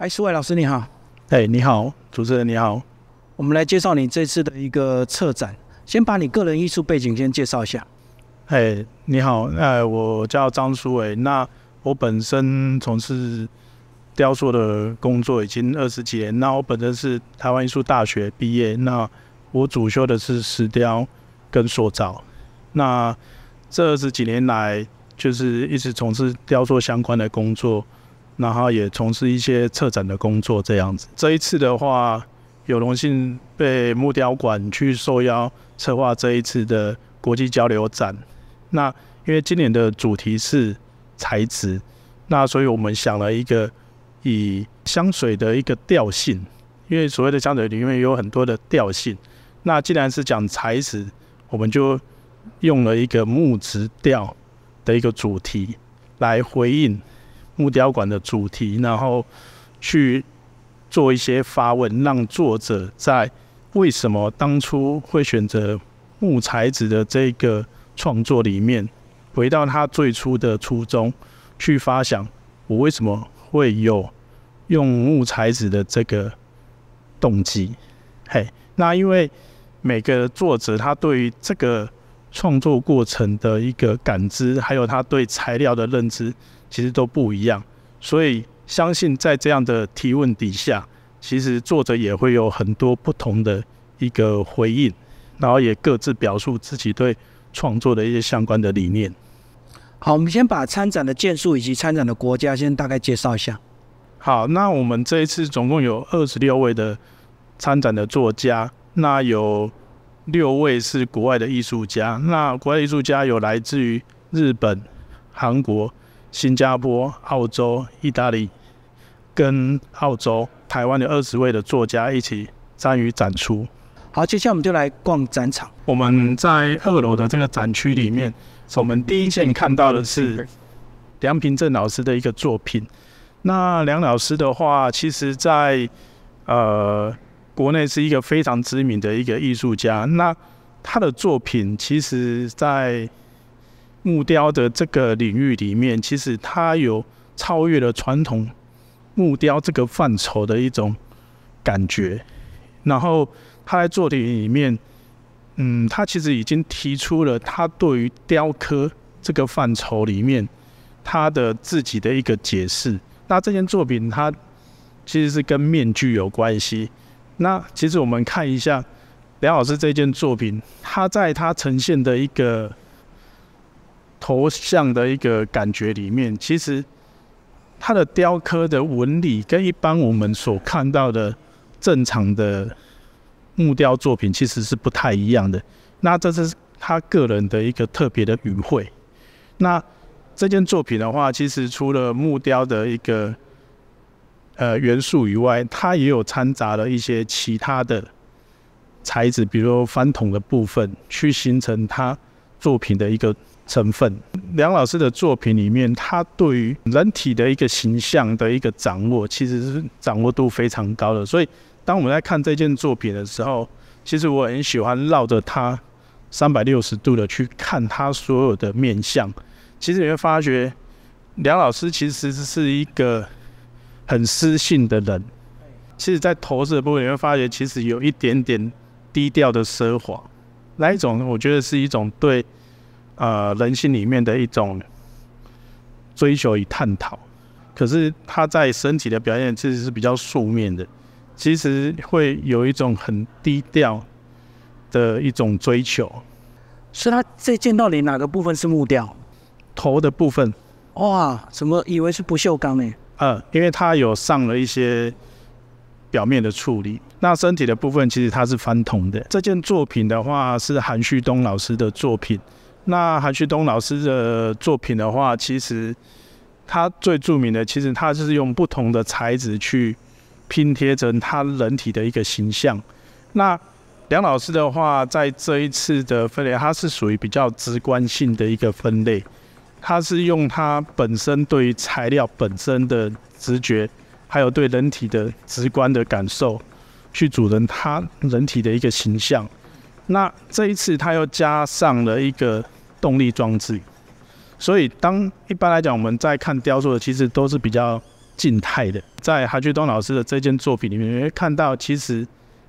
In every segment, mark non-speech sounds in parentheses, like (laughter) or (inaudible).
哎，苏伟老师你好，哎，你好，主持人你好，我们来介绍你这次的一个策展，先把你个人艺术背景先介绍一下。哎，你好，呃，我叫张苏伟，那我本身从事雕塑的工作已经二十几年，那我本身是台湾艺术大学毕业，那我主修的是石雕跟塑造，那这二十几年来就是一直从事雕塑相关的工作。然后也从事一些策展的工作，这样子。这一次的话，有荣幸被木雕馆去受邀策划这一次的国际交流展。那因为今年的主题是材质，那所以我们想了一个以香水的一个调性，因为所谓的香水里面有很多的调性。那既然是讲材质，我们就用了一个木质调的一个主题来回应。木雕馆的主题，然后去做一些发问，让作者在为什么当初会选择木材纸的这个创作里面，回到他最初的初衷，去发想我为什么会有用木材纸的这个动机。嘿，那因为每个作者他对于这个创作过程的一个感知，还有他对材料的认知。其实都不一样，所以相信在这样的提问底下，其实作者也会有很多不同的一个回应，然后也各自表述自己对创作的一些相关的理念。好，我们先把参展的件数以及参展的国家先大概介绍一下。好，那我们这一次总共有二十六位的参展的作家，那有六位是国外的艺术家，那国外艺术家有来自于日本、韩国。新加坡、澳洲、意大利跟澳洲、台湾的二十位的作家一起参与展出。好，接下来我们就来逛展场。我们在二楼的这个展区里面，我们第一件看到的是梁平正老师的一个作品。那梁老师的话，其实在呃国内是一个非常知名的一个艺术家。那他的作品，其实在木雕的这个领域里面，其实它有超越了传统木雕这个范畴的一种感觉。然后他在作品里面，嗯，他其实已经提出了他对于雕刻这个范畴里面他的自己的一个解释。那这件作品它其实是跟面具有关系。那其实我们看一下梁老师这件作品，他在他呈现的一个。头像的一个感觉里面，其实它的雕刻的纹理跟一般我们所看到的正常的木雕作品其实是不太一样的。那这是他个人的一个特别的语汇。那这件作品的话，其实除了木雕的一个呃元素以外，它也有掺杂了一些其他的材质，比如翻筒的部分，去形成他作品的一个。成分，梁老师的作品里面，他对于人体的一个形象的一个掌握，其实是掌握度非常高的。所以，当我们在看这件作品的时候，其实我很喜欢绕着它三百六十度的去看它所有的面相。其实你会发觉，梁老师其实是一个很私信的人。其实，在投射的部分，你会发觉其实有一点点低调的奢华。那一种，我觉得是一种对。呃，人性里面的一种追求与探讨，可是他在身体的表现其实是比较素面的，其实会有一种很低调的一种追求。是他这件到底哪个部分是木雕？头的部分。哇，怎么以为是不锈钢呢？呃，因为它有上了一些表面的处理。那身体的部分其实它是翻铜的。这件作品的话是韩旭东老师的作品。那韩旭东老师的作品的话，其实他最著名的，其实他就是用不同的材质去拼贴成他人体的一个形象。那梁老师的话，在这一次的分类，他是属于比较直观性的一个分类，他是用他本身对于材料本身的直觉，还有对人体的直观的感受，去组成他人体的一个形象。那这一次他又加上了一个动力装置，所以当一般来讲我们在看雕塑的，其实都是比较静态的。在韩旭东老师的这件作品里面，你会看到其实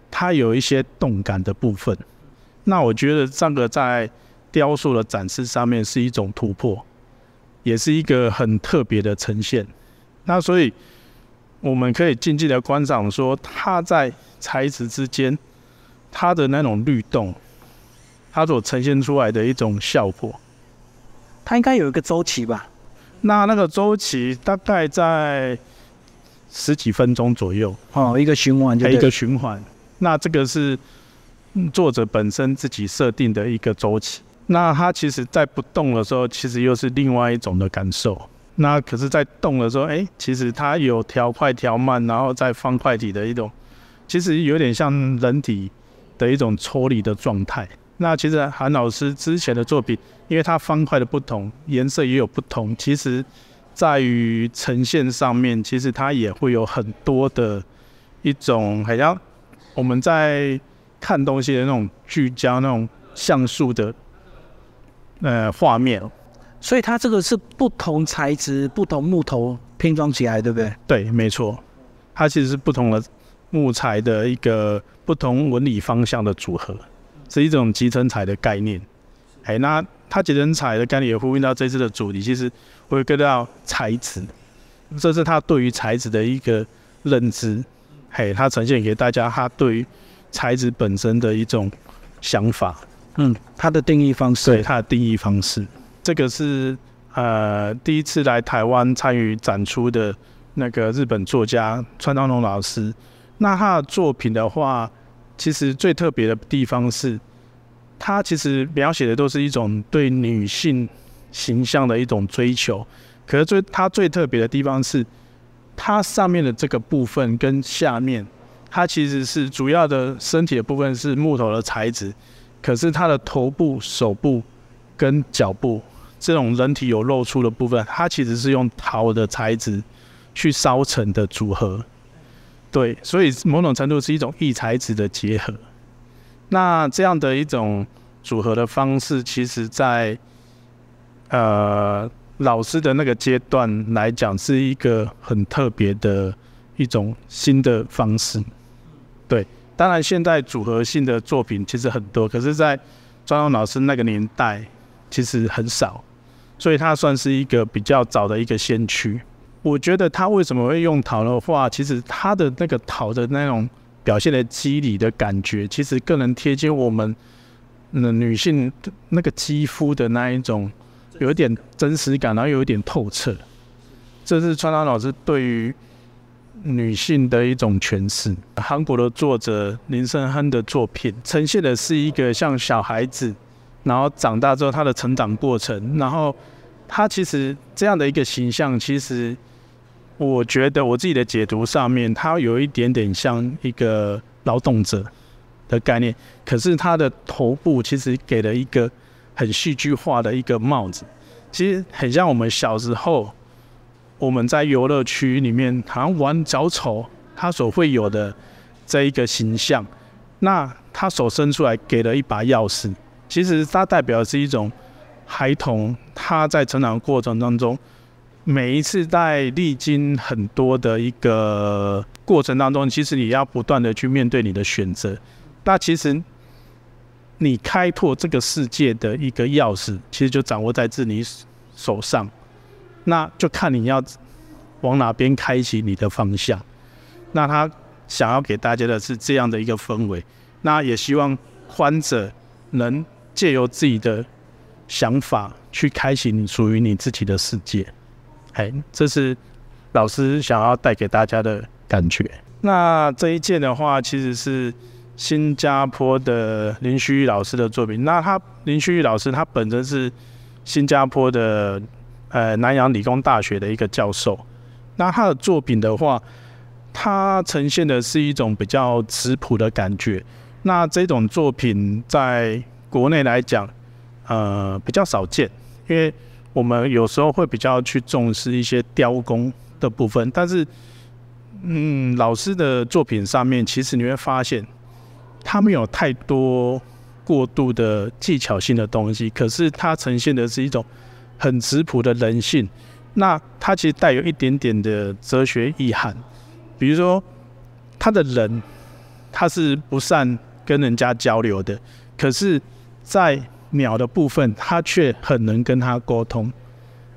他有一些动感的部分。那我觉得这个在雕塑的展示上面是一种突破，也是一个很特别的呈现。那所以我们可以静静的观赏，说它在材质之间，它的那种律动，它所呈现出来的一种效果。它应该有一个周期吧？那那个周期大概在十几分钟左右，哦，一个循环就一个循环。那这个是作者本身自己设定的一个周期。那它其实在不动的时候，其实又是另外一种的感受。那可是，在动的时候，哎，其实它有调快、调慢，然后再放快体的一种，其实有点像人体的一种抽离的状态。那其实韩老师之前的作品，因为它方块的不同，颜色也有不同，其实在于呈现上面，其实它也会有很多的一种，好像我们在看东西的那种聚焦、那种像素的呃画面。所以它这个是不同材质、不同木头拼装起来，对不对？对，没错，它其实是不同的木材的一个不同纹理方向的组合，是一种集成材的概念。哎，那它集成材的概念也呼应到这次的主题，其实会跟到材质，这是他对于材质的一个认知。嘿，他呈现给大家，他对于材质本身的一种想法。嗯，它的定义方式，对它的定义方式。这个是呃第一次来台湾参与展出的那个日本作家川端龙老师。那他的作品的话，其实最特别的地方是，他其实描写的都是一种对女性形象的一种追求。可是最他最特别的地方是，它上面的这个部分跟下面，它其实是主要的身体的部分是木头的材质，可是它的头部、手部跟脚部。这种人体有露出的部分，它其实是用陶的材质去烧成的组合，对，所以某种程度是一种异材质的结合。那这样的一种组合的方式，其实在呃老师的那个阶段来讲，是一个很特别的一种新的方式。对，当然现在组合性的作品其实很多，可是，在庄荣老师那个年代，其实很少。所以他算是一个比较早的一个先驱。我觉得他为什么会用陶的话，其实他的那个陶的那种表现的肌理的感觉，其实更能贴近我们那女性那个肌肤的那一种有一点真实感，然后有一点透彻。这是川岛老师对于女性的一种诠释。韩国的作者林胜亨的作品呈现的是一个像小孩子。然后长大之后，他的成长过程，然后他其实这样的一个形象，其实我觉得我自己的解读上面，它有一点点像一个劳动者的概念，可是他的头部其实给了一个很戏剧化的一个帽子，其实很像我们小时候我们在游乐区里面好像玩小丑，他所会有的这一个形象。那他手伸出来，给了一把钥匙。其实它代表是一种孩童，他在成长过程当中，每一次在历经很多的一个过程当中，其实你要不断的去面对你的选择。那其实你开拓这个世界的一个钥匙，其实就掌握在自你手上。那就看你要往哪边开启你的方向。那他想要给大家的是这样的一个氛围。那也希望观者能。借由自己的想法去开启你属于你自己的世界，哎，这是老师想要带给大家的感觉。那这一件的话，其实是新加坡的林旭玉老师的作品。那他林旭玉老师他本身是新加坡的呃南洋理工大学的一个教授。那他的作品的话，他呈现的是一种比较质朴的感觉。那这种作品在国内来讲，呃，比较少见，因为我们有时候会比较去重视一些雕工的部分，但是，嗯，老师的作品上面，其实你会发现，他没有太多过度的技巧性的东西，可是它呈现的是一种很质朴的人性，那它其实带有一点点的哲学意涵，比如说他的人他是不善跟人家交流的，可是，在鸟的部分，他却很能跟他沟通。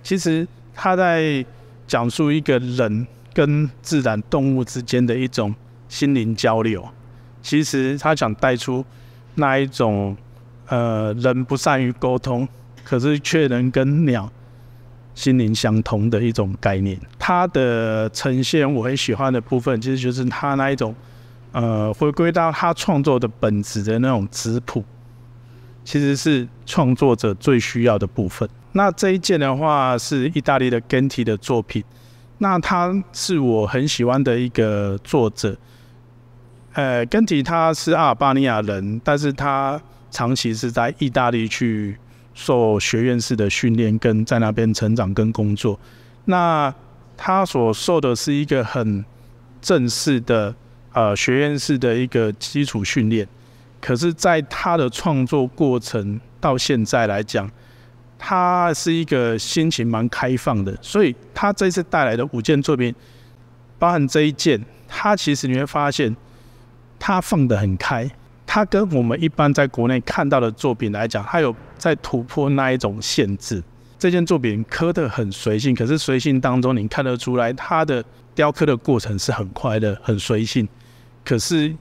其实他在讲述一个人跟自然动物之间的一种心灵交流。其实他想带出那一种呃人不善于沟通，可是却能跟鸟心灵相通的一种概念。他的呈现我很喜欢的部分，其实就是他那一种呃回归到他创作的本质的那种质朴。其实是创作者最需要的部分。那这一件的话是意大利的 Genti 的作品，那他是我很喜欢的一个作者。呃，Genti 他是阿尔巴尼亚人，但是他长期是在意大利去受学院式的训练，跟在那边成长跟工作。那他所受的是一个很正式的呃学院式的一个基础训练。可是，在他的创作过程到现在来讲，他是一个心情蛮开放的，所以他这次带来的五件作品，包含这一件，他其实你会发现，他放得很开，他跟我们一般在国内看到的作品来讲，他有在突破那一种限制。这件作品刻得很随性，可是随性当中你看得出来，他的雕刻的过程是很快乐、很随性，可是。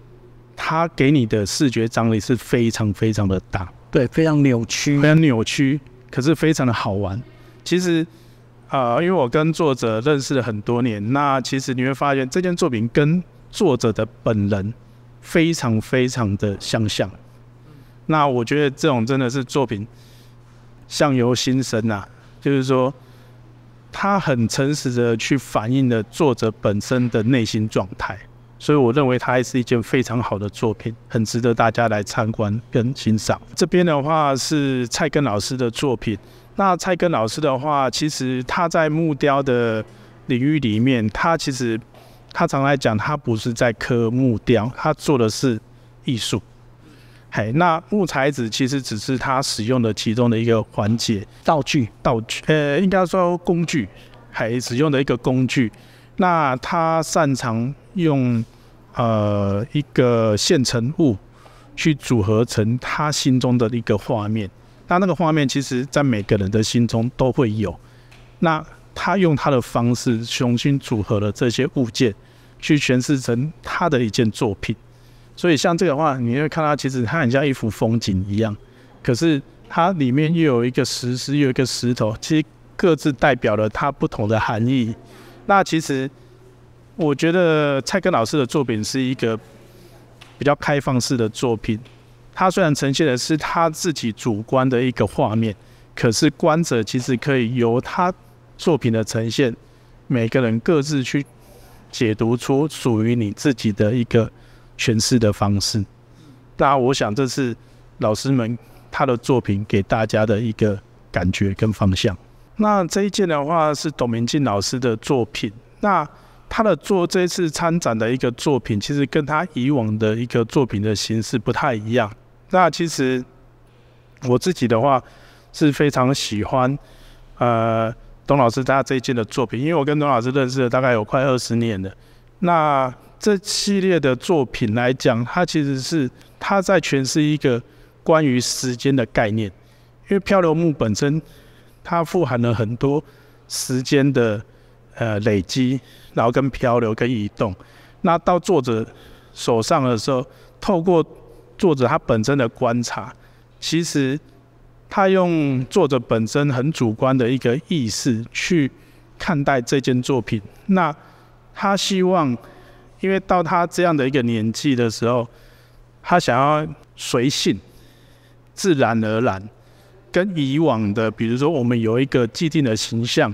它给你的视觉张力是非常非常的大，对，非常扭曲，非常扭曲，可是非常的好玩。其实，啊，因为我跟作者认识了很多年，那其实你会发现这件作品跟作者的本人非常非常的相像。那我觉得这种真的是作品相由心生呐，就是说，他很诚实的去反映了作者本身的内心状态。所以我认为它还是一件非常好的作品，很值得大家来参观跟欣赏。这边的话是蔡根老师的作品。那蔡根老师的话，其实他在木雕的领域里面，他其实他常来讲，他不是在刻木雕，他做的是艺术。嘿，那木材子其实只是他使用的其中的一个环节道具，道具，呃，应该说工具，还使用的一个工具。那他擅长用。呃，一个现成物去组合成他心中的一个画面，那那个画面其实，在每个人的心中都会有。那他用他的方式重新组合了这些物件，去诠释成他的一件作品。所以像这个话，你会看到，其实它很像一幅风景一样，可是它里面又有一个石狮，又有一个石头，其实各自代表了它不同的含义。那其实。我觉得蔡根老师的作品是一个比较开放式的作品。他虽然呈现的是他自己主观的一个画面，可是观者其实可以由他作品的呈现，每个人各自去解读出属于你自己的一个诠释的方式。那我想这是老师们他的作品给大家的一个感觉跟方向。那这一件的话是董明镜老师的作品。那他的做这次参展的一个作品，其实跟他以往的一个作品的形式不太一样。那其实我自己的话是非常喜欢呃董老师他这一件的作品，因为我跟董老师认识了大概有快二十年了。那这系列的作品来讲，它其实是他在诠释一个关于时间的概念，因为漂流木本身它富含了很多时间的。呃，累积，然后跟漂流跟移动，那到作者手上的时候，透过作者他本身的观察，其实他用作者本身很主观的一个意识去看待这件作品。那他希望，因为到他这样的一个年纪的时候，他想要随性、自然而然，跟以往的，比如说我们有一个既定的形象。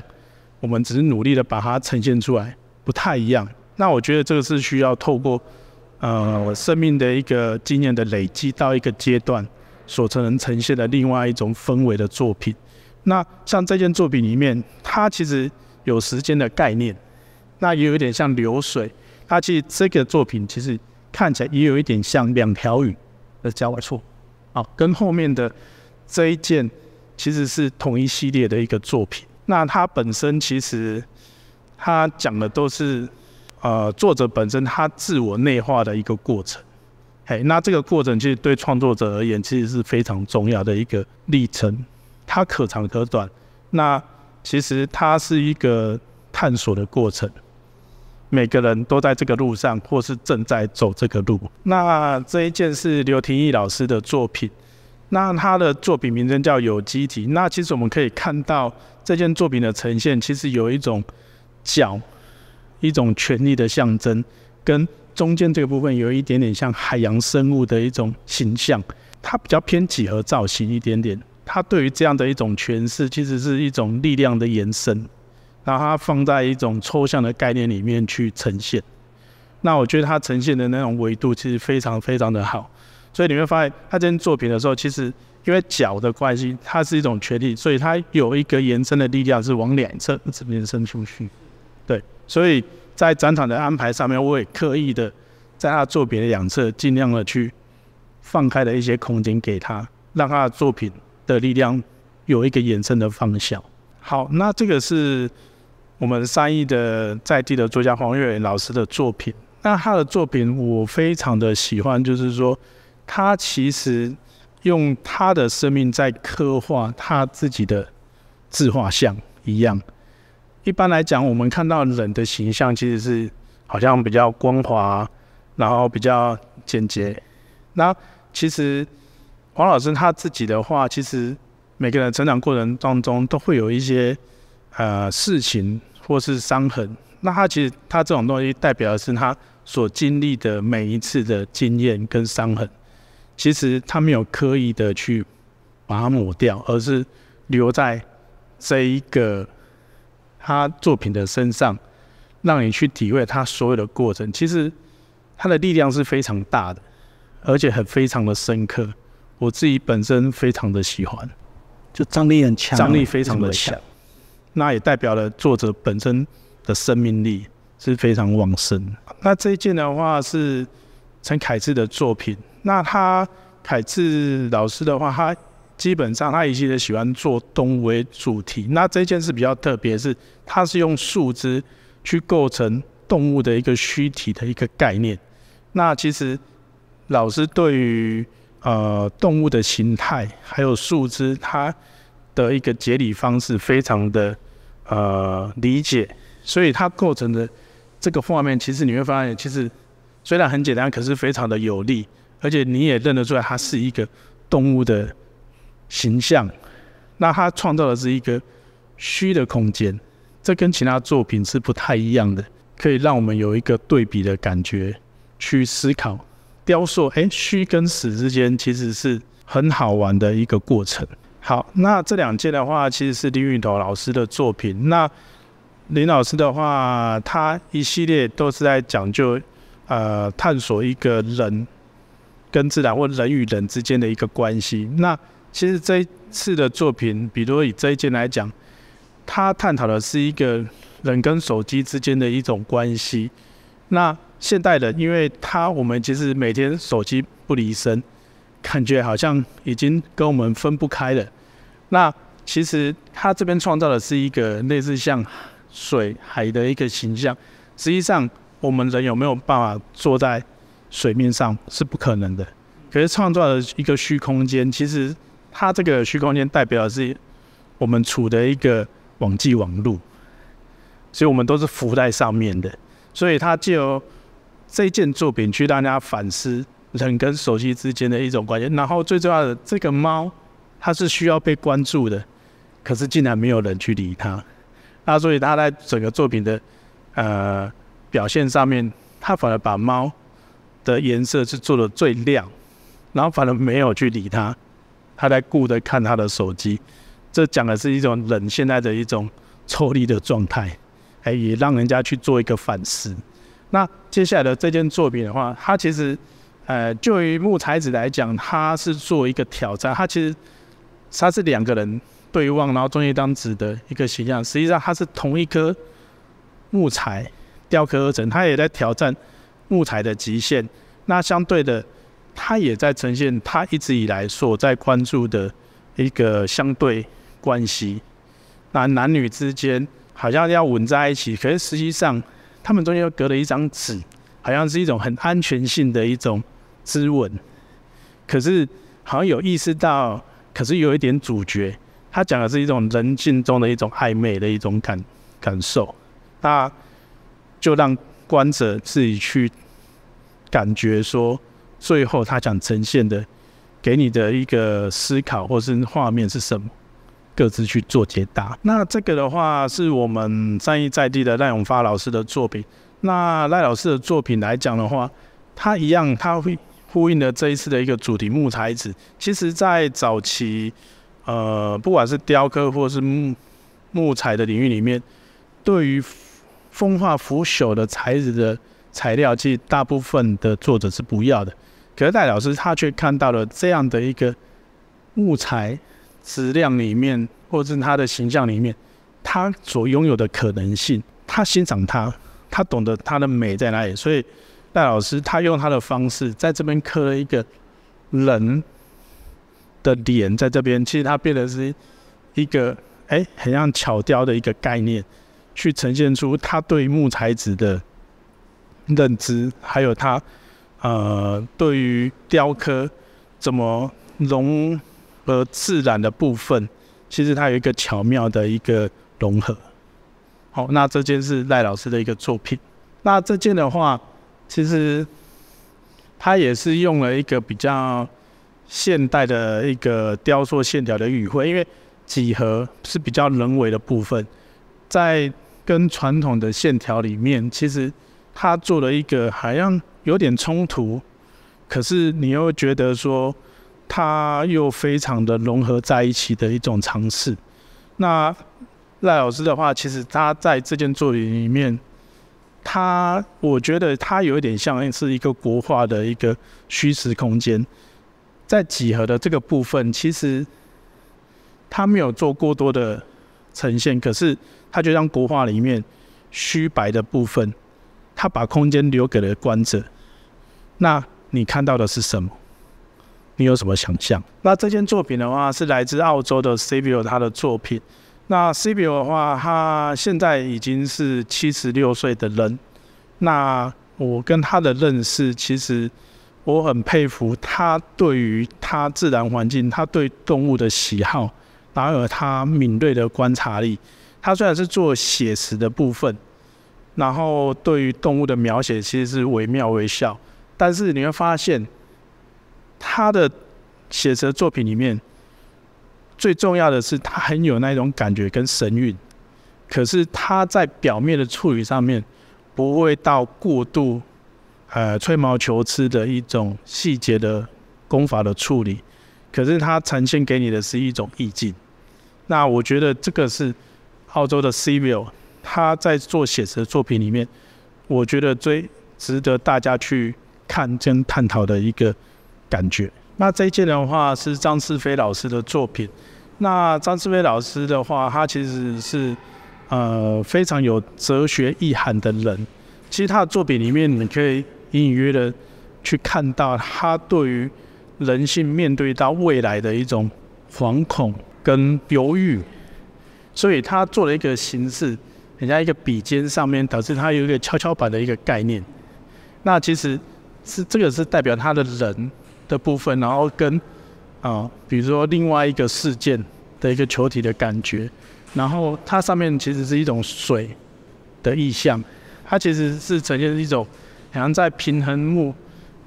我们只是努力的把它呈现出来，不太一样。那我觉得这个是需要透过，呃，我生命的一个经验的累积到一个阶段，所才能呈现的另外一种氛围的作品。那像这件作品里面，它其实有时间的概念，那也有一点像流水。它其实这个作品其实看起来也有一点像两条鱼的交错，啊，跟后面的这一件其实是同一系列的一个作品。那它本身其实它讲的都是呃作者本身他自我内化的一个过程。嘿，那这个过程其实对创作者而言，其实是非常重要的一个历程。它可长可短，那其实它是一个探索的过程。每个人都在这个路上，或是正在走这个路。那这一件是刘廷义老师的作品，那他的作品名称叫《有机体》。那其实我们可以看到这件作品的呈现，其实有一种角，一种权力的象征，跟中间这个部分有一点点像海洋生物的一种形象。它比较偏几何造型一点点。它对于这样的一种诠释，其实是一种力量的延伸。然后它放在一种抽象的概念里面去呈现，那我觉得它呈现的那种维度其实非常非常的好，所以你会发现他这件作品的时候，其实因为脚的关系，它是一种权力，所以它有一个延伸的力量是往两侧一直延伸出去。对，所以在展场的安排上面，我也刻意的在他作品的两侧尽量的去放开了一些空间给他，让他的作品的力量有一个延伸的方向。好，那这个是。我们三义的在地的作家黄月老师的作品，那他的作品我非常的喜欢，就是说他其实用他的生命在刻画他自己的自画像一样。一般来讲，我们看到人的形象其实是好像比较光滑，然后比较简洁。那其实黄老师他自己的话，其实每个人成长过程当中都会有一些呃事情。或是伤痕，那他其实他这种东西代表的是他所经历的每一次的经验跟伤痕，其实他没有刻意的去把它抹掉，而是留在这一个他作品的身上，让你去体会他所有的过程。其实他的力量是非常大的，而且很非常的深刻。我自己本身非常的喜欢，就张力很强，张力非常的强。那也代表了作者本身的生命力是非常旺盛。那这一件的话是陈凯志的作品。那他凯志老师的话，他基本上他一直喜欢做动物为主题。那这件事比较特别，是他是用树枝去构成动物的一个虚体的一个概念。那其实老师对于呃动物的形态还有树枝，它的一个解理方式非常的呃理解，所以它构成的这个画面，其实你会发现，其实虽然很简单，可是非常的有力，而且你也认得出来，它是一个动物的形象。那它创造的是一个虚的空间，这跟其他作品是不太一样的，可以让我们有一个对比的感觉去思考雕塑。哎，虚跟实之间其实是很好玩的一个过程。好，那这两件的话，其实是林允头老师的作品。那林老师的话，他一系列都是在讲究呃探索一个人跟自然或人与人之间的一个关系。那其实这一次的作品，比如以这一件来讲，它探讨的是一个人跟手机之间的一种关系。那现代人，因为他我们其实每天手机不离身。感觉好像已经跟我们分不开了。那其实他这边创造的是一个类似像水海的一个形象。实际上，我们人有没有办法坐在水面上是不可能的。可是创造了一个虚空间，其实它这个虚空间代表的是我们处的一个网际网路，所以我们都是浮在上面的。所以它借由这件作品去让大家反思。人跟手机之间的一种关系，然后最重要的，这个猫它是需要被关注的，可是竟然没有人去理它。那所以它在整个作品的呃表现上面，它反而把猫的颜色是做的最亮，然后反而没有去理他，他在顾着看他的手机。这讲的是一种人现在的一种抽离的状态，哎，也让人家去做一个反思。那接下来的这件作品的话，它其实。呃，就于木材子来讲，它是做一个挑战。它其实它是两个人对望，然后中间一张纸的一个形象。实际上，它是同一颗木材雕刻而成，它也在挑战木材的极限。那相对的，它也在呈现它一直以来所在关注的一个相对关系。那男女之间好像要吻在一起，可是实际上他们中间又隔了一张纸，好像是一种很安全性的一种之吻。可是好像有意识到，可是有一点主角，他讲的是一种人性中的一种暧昧的一种感感受，那就让观者自己去感觉说，最后他想呈现的。给你的一个思考或是画面是什么？各自去做解答。那这个的话是我们在意在地的赖永发老师的作品。那赖老师的作品来讲的话，他一样，他会呼应了这一次的一个主题木材子。其实，在早期，呃，不管是雕刻或是木木材的领域里面，对于风化腐朽的材质的材料，其实大部分的作者是不要的。可是戴老师他却看到了这样的一个木材质量里面，或者是他的形象里面，他所拥有的可能性，他欣赏他，他懂得他的美在哪里。所以戴老师他用他的方式在这边刻了一个人的脸在这边，其实他变得是一个哎，很像巧雕的一个概念，去呈现出他对木材质的认知，还有他。呃，对于雕刻怎么融合自然的部分，其实它有一个巧妙的一个融合。好，那这件是赖老师的一个作品。那这件的话，其实它也是用了一个比较现代的一个雕塑线条的语汇，因为几何是比较人为的部分，在跟传统的线条里面，其实他做了一个好像。有点冲突，可是你又觉得说，他又非常的融合在一起的一种尝试。那赖老师的话，其实他在这件作品里面，他我觉得他有一点像是一个国画的一个虚实空间，在几何的这个部分，其实他没有做过多的呈现，可是他就像国画里面虚白的部分，他把空间留给了观者。那你看到的是什么？你有什么想象？那这件作品的话是来自澳洲的 Savio 他的作品。那 Savio 的话，他现在已经是七十六岁的人。那我跟他的认识，其实我很佩服他对于他自然环境，他对动物的喜好，然后他敏锐的观察力。他虽然是做写实的部分，然后对于动物的描写其实是惟妙惟肖。但是你会发现，他的写实作品里面，最重要的是他很有那种感觉跟神韵。可是他在表面的处理上面，不会到过度，呃，吹毛求疵的一种细节的功法的处理。可是他呈现给你的是一种意境。那我觉得这个是澳洲的 c i v i l 他在做写实作品里面，我觉得最值得大家去。看跟探讨的一个感觉。那这一件的话是张世飞老师的作品。那张世飞老师的话，他其实是呃非常有哲学意涵的人。其实他的作品里面，你可以隐隐约的去看到他对于人性面对到未来的一种惶恐跟犹豫。所以他做了一个形式，人家一个笔尖上面，导致他有一个跷跷板的一个概念。那其实。是这个是代表他的人的部分，然后跟啊，比如说另外一个事件的一个球体的感觉，然后它上面其实是一种水的意象，它其实是呈现一种好像在平衡木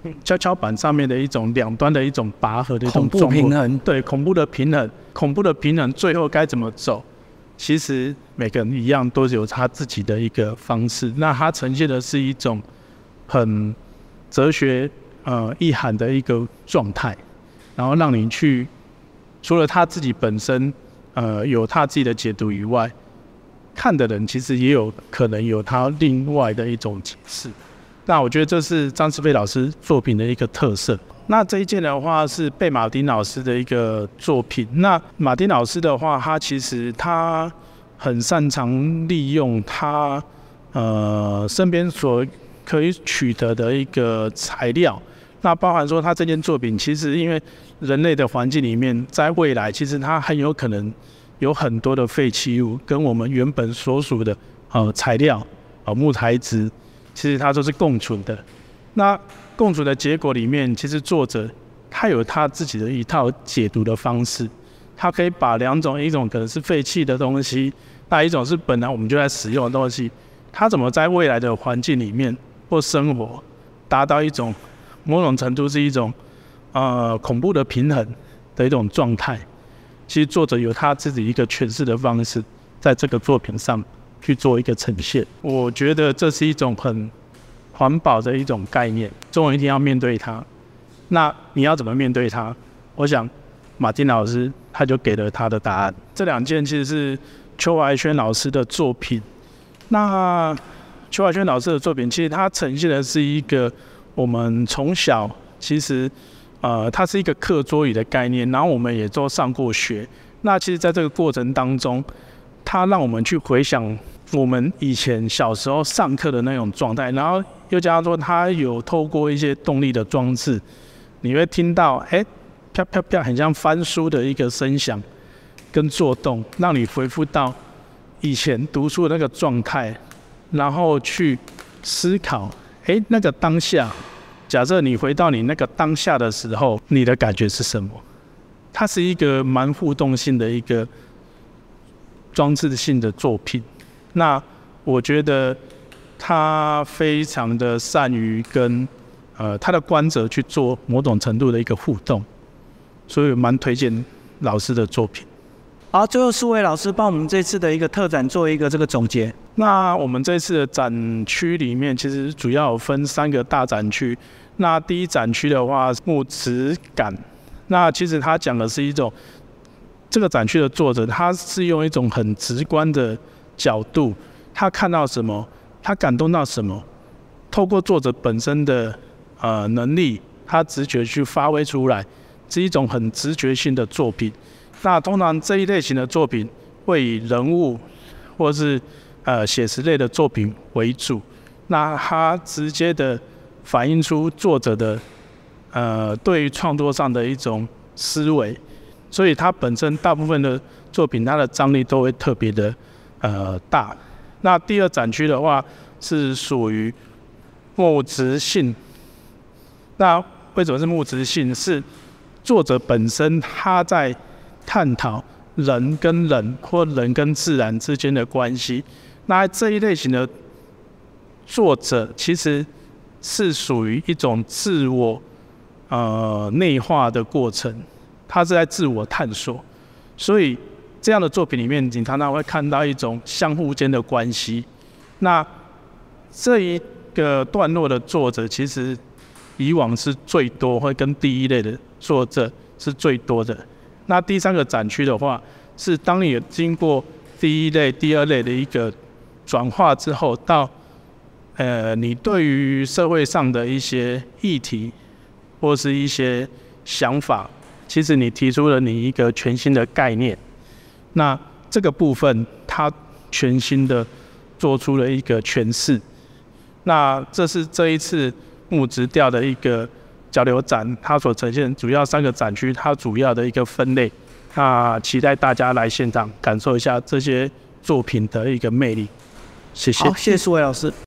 (laughs) 跷跷板上面的一种两端的一种拔河的一种恐怖平衡，对恐怖的平衡，恐怖的平衡最后该怎么走？其实每个人一样都是有他自己的一个方式，那它呈现的是一种很。哲学呃意涵的一个状态，然后让你去除了他自己本身呃有他自己的解读以外，看的人其实也有可能有他另外的一种解释。那我觉得这是张志飞老师作品的一个特色。那这一件的话是贝马丁老师的一个作品。那马丁老师的话，他其实他很擅长利用他呃身边所。可以取得的一个材料，那包含说他这件作品，其实因为人类的环境里面，在未来其实它很有可能有很多的废弃物跟我们原本所属的呃材料啊木材质，其实它都是共存的。那共存的结果里面，其实作者他有他自己的一套解读的方式，他可以把两种，一种可能是废弃的东西，那一种是本来我们就在使用的东西，他怎么在未来的环境里面或生活，达到一种某种程度是一种呃恐怖的平衡的一种状态。其实作者有他自己一个诠释的方式，在这个作品上去做一个呈现。我觉得这是一种很。环保的一种概念，总有一天要面对它。那你要怎么面对它？我想马丁老师他就给了他的答案。这两件其实是邱怀轩老师的作品。那邱怀轩老师的作品，其实它呈现的是一个我们从小其实呃，它是一个课桌椅的概念，然后我们也都上过学。那其实在这个过程当中，它让我们去回想我们以前小时候上课的那种状态，然后。又加上说，它有透过一些动力的装置，你会听到哎，啪啪啪，很像翻书的一个声响跟作动，让你回复到以前读书的那个状态，然后去思考，哎，那个当下，假设你回到你那个当下的时候，你的感觉是什么？它是一个蛮互动性的一个装置性的作品。那我觉得。他非常的善于跟呃他的观者去做某种程度的一个互动，所以蛮推荐老师的作品。好，最后四位老师帮我们这次的一个特展做一个这个总结。那我们这次的展区里面，其实主要分三个大展区。那第一展区的话，木质感。那其实他讲的是一种这个展区的作者，他是用一种很直观的角度，他看到什么。他感动到什么？透过作者本身的呃能力，他直觉去发挥出来，是一种很直觉性的作品。那通常这一类型的作品会以人物或是呃写实类的作品为主。那它直接的反映出作者的呃对于创作上的一种思维，所以它本身大部分的作品，它的张力都会特别的呃大。那第二展区的话是属于木质性。那为什么是木质性？是作者本身他在探讨人跟人或人跟自然之间的关系。那这一类型的作者其实是属于一种自我呃内化的过程，他是在自我探索，所以。这样的作品里面，你常常会看到一种相互间的关系。那这一个段落的作者，其实以往是最多，会跟第一类的作者是最多的。那第三个展区的话，是当你经过第一类、第二类的一个转化之后，到呃，你对于社会上的一些议题或是一些想法，其实你提出了你一个全新的概念。那这个部分，他全新的做出了一个诠释。那这是这一次木质调的一个交流展，它所呈现主要三个展区，它主要的一个分类。那期待大家来现场感受一下这些作品的一个魅力。谢谢。谢谢苏伟老师。